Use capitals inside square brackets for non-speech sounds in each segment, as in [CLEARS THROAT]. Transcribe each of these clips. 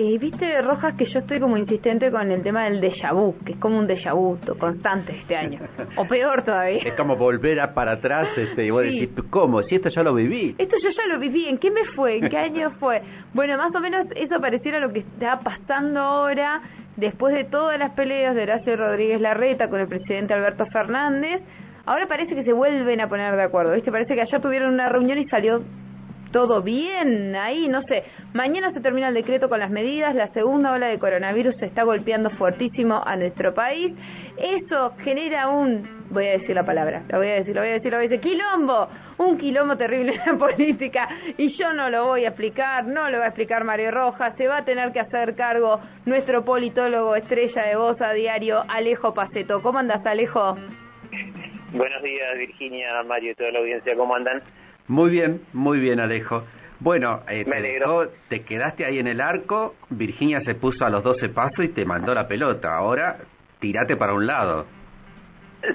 eh, viste, Rojas, que yo estoy como insistente con el tema del déjà vu, que es como un déjà vu constante este año. O peor todavía. Es como volver a para atrás este, y vos decís, ¿cómo? Si esto ya lo viví. Esto yo ya lo viví. ¿En qué me fue? ¿En qué año fue? Bueno, más o menos eso pareciera lo que está pasando ahora después de todas las peleas de Horacio Rodríguez Larreta con el presidente Alberto Fernández. Ahora parece que se vuelven a poner de acuerdo, ¿viste? Parece que ayer tuvieron una reunión y salió todo bien ahí, no sé. Mañana se termina el decreto con las medidas, la segunda ola de coronavirus se está golpeando fuertísimo a nuestro país. Eso genera un, voy a decir la palabra, lo voy a decir, lo voy a decir, lo voy a decir, quilombo, un quilombo terrible en la [LAUGHS] política y yo no lo voy a explicar, no lo va a explicar Mario Rojas, se va a tener que hacer cargo nuestro politólogo estrella de voz a diario, Alejo Paceto. ¿Cómo andas, Alejo? Buenos días, Virginia, Mario y toda la audiencia, ¿cómo andan? Muy bien, muy bien, Alejo. Bueno, eh, te, te quedaste ahí en el arco, Virginia se puso a los 12 pasos y te mandó la pelota. Ahora, tirate para un lado.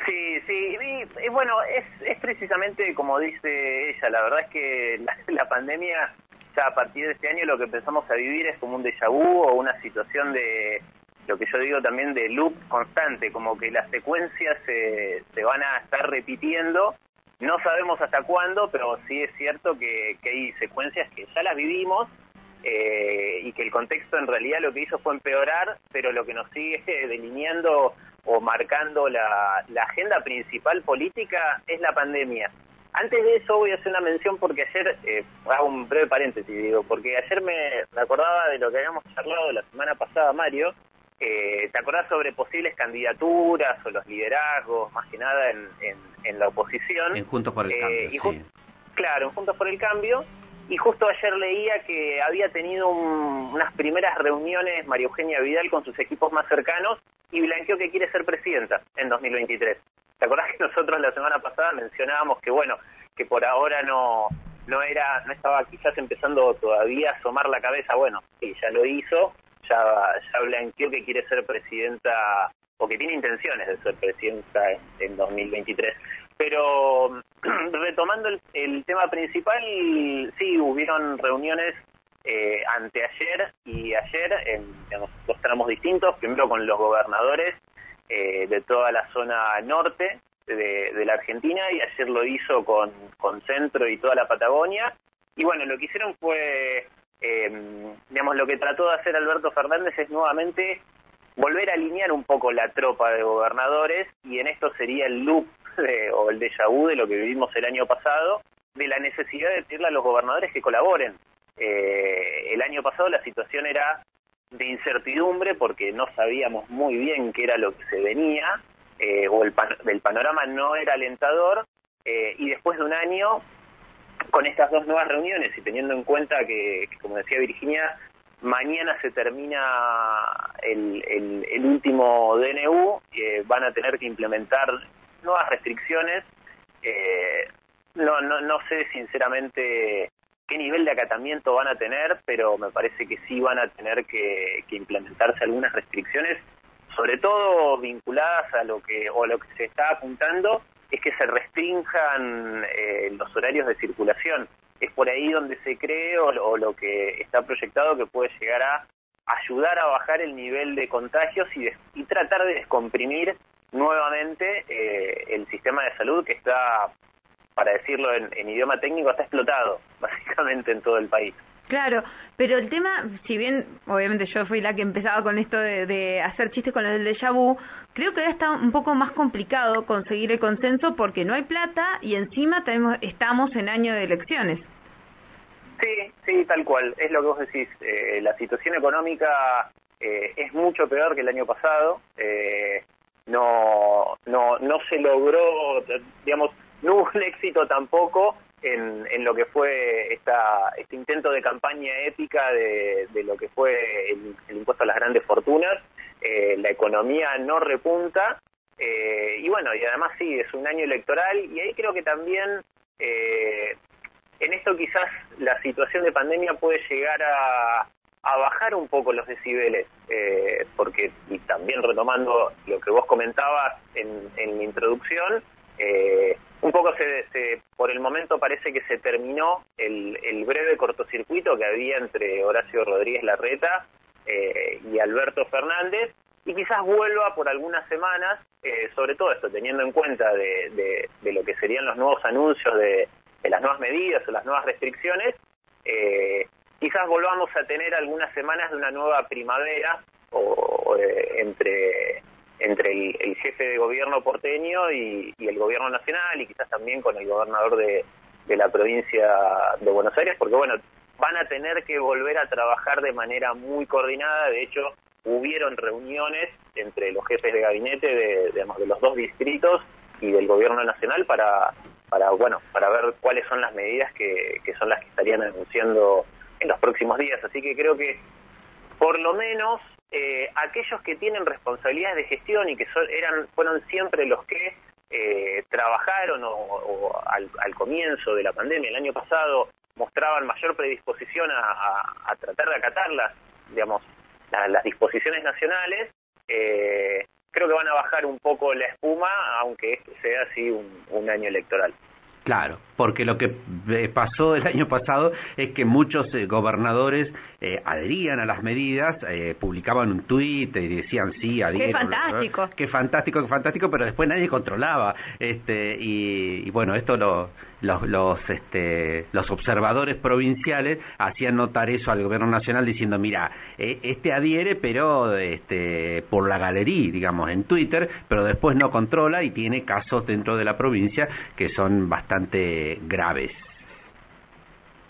Sí, sí, y, bueno, es, es precisamente como dice ella, la verdad es que [LAUGHS] la, la, pandemia, ya a partir de este año lo que empezamos a vivir es como un déjà vu o una situación de, lo que yo digo también de loop constante, como que las secuencias se, se van a estar repitiendo no sabemos hasta cuándo, pero sí es cierto que, hay secuencias que ya las vivimos eh, y que el contexto en realidad lo que hizo fue empeorar, pero lo que nos sigue [LAUGHS] delineando o marcando la, agenda principal política es la pandemia. Antes de eso voy a hacer una mención porque ayer, eh, hago un breve paréntesis, digo, porque ayer me, me acordaba de lo que habíamos charlado la semana pasada, Mario, eh, ¿te acordás sobre posibles candidaturas o los liderazgos, más que nada en, en, la oposición? En Juntos por el eh, Cambio, Claro, en Juntos por el Cambio. Y justo ayer leía que había tenido unas primeras reuniones María Eugenia Vidal con sus equipos más cercanos y blanqueó que quiere ser presidenta en 2023. ¿Te acordás que nosotros la semana pasada mencionábamos que, bueno, que por ahora no, no era, no estaba quizás empezando todavía a asomar la cabeza? Bueno, sí, ya lo hizo ya, ya blanqueó que quiere ser presidenta o que tiene intenciones de ser presidenta en, 2023. Pero [CLEARS THROAT] retomando el, tema principal, sí, hubieron reuniones eh, anteayer y ayer en, dos tramos distintos, primero con los gobernadores eh, de toda la zona norte de, la Argentina y ayer lo hizo con, con Centro y toda la Patagonia. Y bueno, lo que hicieron fue eh, digamos, lo que trató de hacer Alberto Fernández es nuevamente volver a alinear un poco la tropa de gobernadores y en esto sería el loop o el déjà vu de lo que vivimos el año pasado, de la necesidad de pedirle a los gobernadores que colaboren. Eh, el año pasado la situación era de incertidumbre porque no sabíamos muy bien qué era lo que se venía eh, o el, el, panorama no era alentador eh, y después de un año con estas dos nuevas reuniones y teniendo en cuenta que, como decía Virginia, mañana se termina el, el, último DNU, eh, van a tener que implementar nuevas restricciones. Eh, no, no, no sé sinceramente qué nivel de acatamiento van a tener, pero me parece que sí van a tener que, que implementarse algunas restricciones, sobre todo vinculadas a lo que o a lo que se está apuntando es que se restrinjan eh, los horarios de circulación. Es por ahí donde se cree o, lo que está proyectado que puede llegar a ayudar a bajar el nivel de contagios y, tratar de descomprimir nuevamente eh, el sistema de salud que está, para decirlo en idioma técnico, está explotado [LAUGHS] básicamente en todo el país. Claro, pero el tema, si bien obviamente yo fui la que empezaba con esto de, hacer chistes con el déjà vu, creo que ahora está un poco más complicado conseguir el consenso porque no hay plata y encima tenemos, estamos en año de elecciones. Sí, sí, tal cual, es lo que vos decís. Eh, la situación económica eh, es mucho peor que el año pasado. Eh, no, no, no se logró, digamos, no hubo un éxito tampoco en, en lo que fue esta, este intento de campaña épica de, de lo que fue el, impuesto a las grandes fortunas. Eh, la economía no repunta eh, y bueno, y además sí, es un año electoral y ahí creo que también eh, en esto quizás la situación de pandemia puede llegar a, a bajar un poco los decibeles, porque y también retomando lo que vos comentabas en, en mi introducción, eh, poco se, por el momento parece que se terminó el, breve cortocircuito que había entre Horacio Rodríguez Larreta eh, y Alberto Fernández, y quizás vuelva por algunas semanas, eh, sobre todo esto, teniendo en cuenta de, lo que serían los nuevos anuncios de, las nuevas medidas o las nuevas restricciones, eh, quizás volvamos a tener algunas semanas de una nueva primavera o, entre entre el, jefe de gobierno porteño y, el gobierno nacional y quizás también con el gobernador de, la provincia de Buenos Aires, porque bueno, van a tener que volver a trabajar de manera muy coordinada, de hecho hubieron reuniones entre los jefes de gabinete de, de, los dos distritos y del gobierno nacional para, para, bueno, para ver cuáles son las medidas que son las que estarían anunciando en los próximos días. Así que creo que por lo menos eh, aquellos que tienen responsabilidades de gestión y que eran, fueron siempre los que eh, trabajaron o, al, comienzo de la pandemia el año pasado mostraban mayor predisposición a, tratar de acatar las, digamos, las disposiciones nacionales, eh, creo que van a bajar un poco la espuma, aunque este sea así un año electoral. Claro, porque lo que eh, pasó el año pasado es que muchos eh, gobernadores eh, adherían a las medidas, publicaban un tuit y decían sí, adhiero. Qué fantástico. Qué fantástico, qué fantástico, pero después nadie controlaba. Este, y, bueno, esto lo, los, los, este, los observadores provinciales hacían notar eso al gobierno nacional diciendo, mira, este adhiere, pero este, por la galería, digamos, en Twitter, pero después no controla y tiene casos dentro de la provincia que son bastante graves.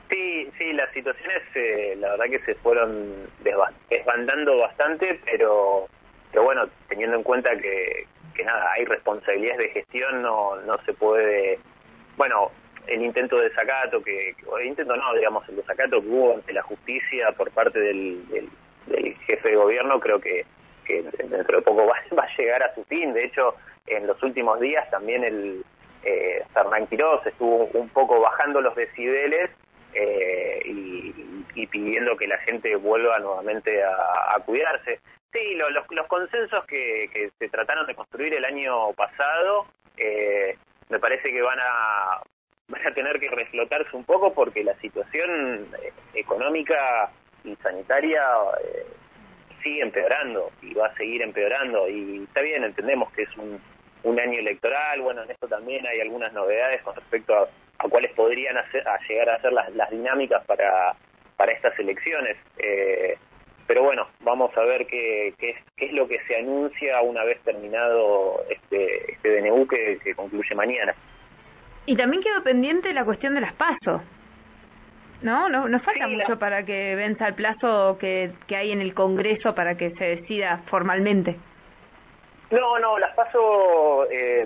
Sí, sí, las situaciones eh, la verdad que se fueron desbandando bastante, pero, pero bueno, teniendo en cuenta que, que nada, hay responsabilidades de gestión, no, no se puede, bueno, el intento de desacato, que, intento no, digamos, el desacato que hubo ante la justicia por parte del, del, jefe de gobierno, creo que, que dentro de poco [LAUGHS] va, va a llegar a su fin. De hecho, en los últimos días también el, eh, Fernán Quiroz estuvo un poco bajando los decibeles eh, y, pidiendo que la gente vuelva nuevamente a, cuidarse. Sí, los, consensos que, se trataron de construir el año pasado eh, me parece que van a, van a tener que reflotarse un poco porque la situación eh, económica y sanitaria sigue empeorando y va a seguir empeorando y está bien, entendemos que es un año electoral, bueno, en esto también hay algunas novedades con respecto a, cuáles podrían hacer, a llegar a ser las, dinámicas para, estas elecciones. Eh, pero bueno, vamos a ver qué, es, qué es lo que se anuncia una vez terminado este, este DNU que concluye mañana. Y también quedó pendiente la cuestión de las pasos. ¿No? No, no falta mucho para que venza el plazo que, que hay en el Congreso para que se decida formalmente. No, no, las paso, eh,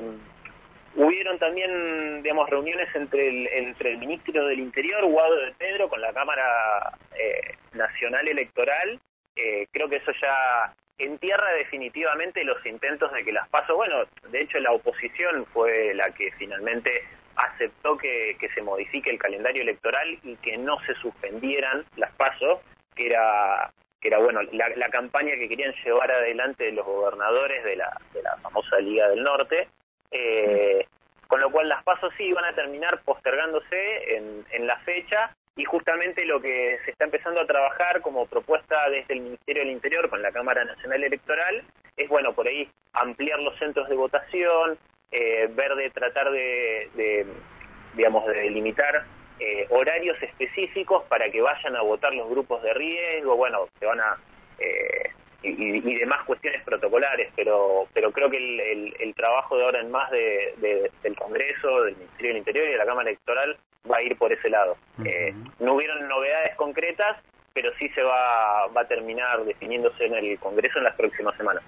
hubieron también, digamos, reuniones entre el, entre el ministro del Interior, Guado de Pedro, con la Cámara eh, Nacional Electoral. Eh, creo que eso ya entierra definitivamente los intentos de que las paso, bueno, de hecho la oposición fue la que finalmente aceptó que, que se modifique el calendario electoral y que no se suspendieran las pasos, que era que era bueno la, campaña que querían llevar adelante los gobernadores de la, de la famosa Liga del Norte, eh, con lo cual las pasos sí iban a terminar postergándose en, en la fecha y justamente lo que se está empezando a trabajar como propuesta desde el Ministerio del Interior con la Cámara Nacional Electoral es, bueno, por ahí ampliar los centros de votación, eh, ver de tratar de, de, digamos, de delimitar eh, horarios específicos para que vayan a votar los grupos de riesgo, bueno, se van a... Eh, y, demás cuestiones protocolares, pero pero creo que el, trabajo de ahora en más de, del Congreso, del Ministerio del Interior y de la Cámara Electoral va a ir por ese lado. Eh, no hubieron novedades concretas, pero sí se va, va a terminar definiéndose en el Congreso en las próximas semanas.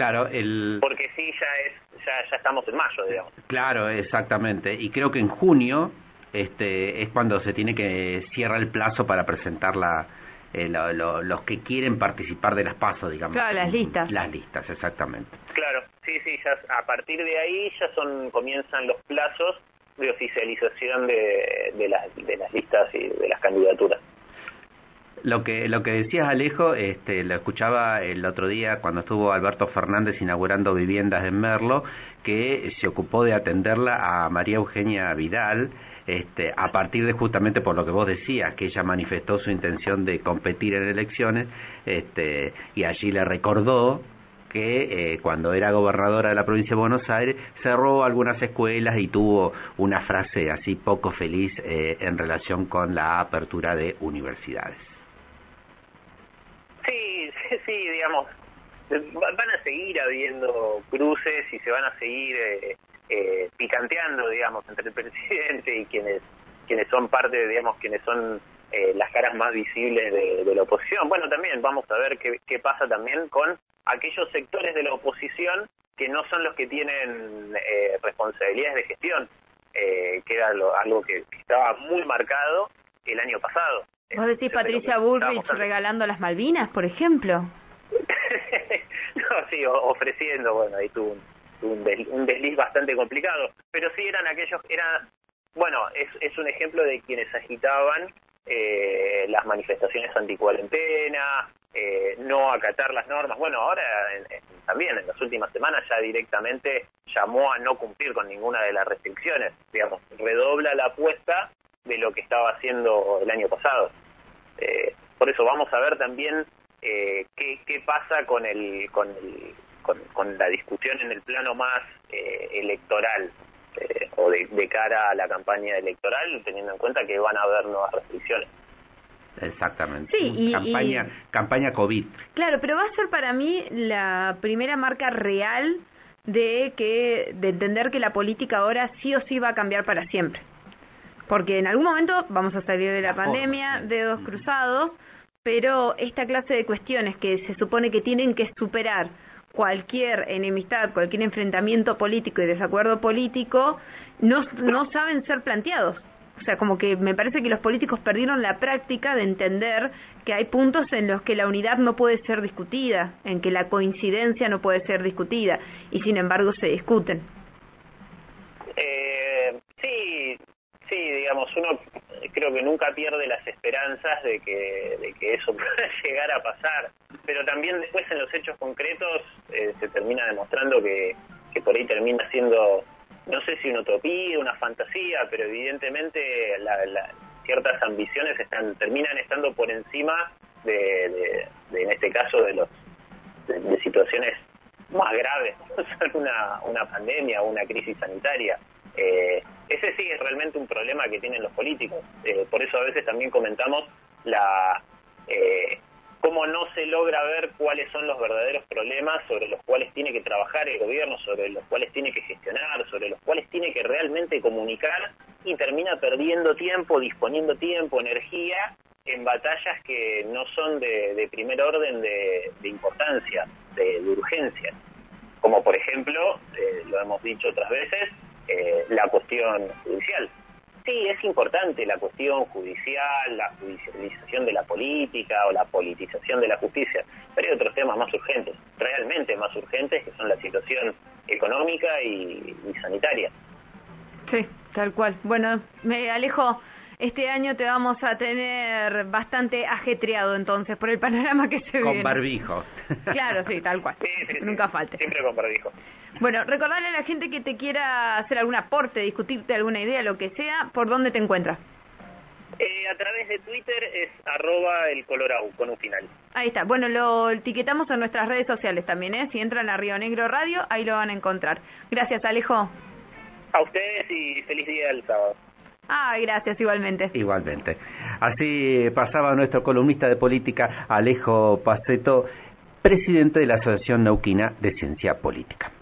Claro, el... Porque sí, ya, es, ya, ya estamos en mayo, digamos. Claro, exactamente. Y creo que en junio este, es cuando se tiene que cierra el plazo para presentar la, eh, los que quieren participar de las pasos, digamos. Claro, las listas. Las listas, exactamente. Claro, sí, sí, ya a partir de ahí ya son comienzan los plazos de oficialización de, de, las, de las listas y de las candidaturas. Lo que, lo que decías Alejo, este, lo escuchaba el otro día cuando estuvo Alberto Fernández inaugurando viviendas en Merlo, que se ocupó de atenderla a María Eugenia Vidal, este, a partir de justamente por lo que vos decías, que ella manifestó su intención de competir en elecciones, este, y allí le recordó que eh, cuando era gobernadora de la provincia de Buenos Aires cerró algunas escuelas y tuvo una frase así poco feliz eh, en relación con la apertura de universidades. Sí, digamos, van a seguir habiendo cruces y se van a seguir eh, eh, picanteando, digamos, entre el [LAUGHS] presidente y quienes quienes son parte, digamos, quienes son eh, las caras más visibles de, la oposición. Bueno, también vamos a ver qué, qué pasa también con aquellos sectores de la oposición que no son los que tienen eh, responsabilidades de gestión, eh, que era algo que, estaba muy marcado el año pasado. ¿Vos decís Patricia Bullrich regalando las Malvinas, por ejemplo? [LAUGHS] no, sí, ofreciendo, bueno, ahí tuvo un, un, desliz bastante complicado, pero sí eran aquellos, era, bueno, es, es un ejemplo de quienes agitaban eh, las manifestaciones anticuarentena, eh, no acatar las normas. Bueno, ahora también en las últimas semanas ya directamente llamó a no cumplir con ninguna de las restricciones. Digamos, redobla la apuesta de lo que estaba haciendo el año pasado. Eh, por eso vamos a ver también eh, qué, qué pasa con el, con, el, con, la discusión en el plano más eh, electoral eh, o de, cara a la campaña electoral, teniendo en cuenta que van a haber nuevas restricciones. Exactamente. Sí, campaña, campaña COVID. Claro, pero va a ser para mí la primera marca real de que de entender que la política ahora sí o sí va a cambiar para siempre. Porque en algún momento vamos a salir de la pandemia, dedos cruzados, pero esta clase de cuestiones que se supone que tienen que superar cualquier enemistad, cualquier enfrentamiento político y desacuerdo político, no, saben ser planteados. O sea, como que me parece que los políticos perdieron la práctica de entender que hay puntos en los que la unidad no puede ser discutida, en que la coincidencia no puede ser discutida, y sin embargo se discuten. Eh, sí, sí, digamos, uno creo que nunca pierde las esperanzas de que, de que eso [LAUGHS] pueda llegar a pasar, pero también después en los hechos concretos eh, se termina demostrando que, que por ahí termina siendo, no sé si una utopía, una fantasía, pero evidentemente la, ciertas ambiciones están terminan estando por encima de, en este caso, de los de, situaciones más graves, [LAUGHS] [LAUGHS] una, una pandemia una crisis sanitaria. Eh, ese sí es realmente un problema que tienen los políticos. Eh, por eso a veces también comentamos la eh, cómo no se logra ver cuáles son los verdaderos problemas sobre los cuales tiene que trabajar el gobierno, sobre los cuales tiene que gestionar, sobre los cuales tiene que realmente comunicar y termina perdiendo tiempo, disponiendo tiempo, energía en batallas que no son de, primer orden de, importancia, de, urgencia. Como por ejemplo, lo hemos dicho otras veces, eh, la cuestión judicial. Sí, es importante la cuestión judicial, la judicialización de la política o la politización de la justicia, pero hay otros temas más urgentes, realmente más urgentes, que son la situación económica y, sanitaria. Sí, tal cual. Bueno, me alejo este año te vamos a tener bastante ajetreado entonces por el panorama que se ve. Con barbijo. Claro, sí, tal cual. Nunca falte. Siempre con barbijo. Bueno, recordarle a la gente que te quiera hacer algún aporte, discutirte alguna idea, lo que sea, ¿por dónde te encuentras? Eh, a través de Twitter es arroba el colorau con un final. Ahí está. Bueno, lo etiquetamos en nuestras redes sociales también, ¿eh? Si entran a Río Negro Radio, ahí lo van a encontrar. Gracias, Alejo. A ustedes y feliz día del sábado. Ah, gracias, igualmente. Igualmente. Así pasaba nuestro columnista de política, Alejo Paceto, presidente de la Asociación Nauquina de Ciencia Política.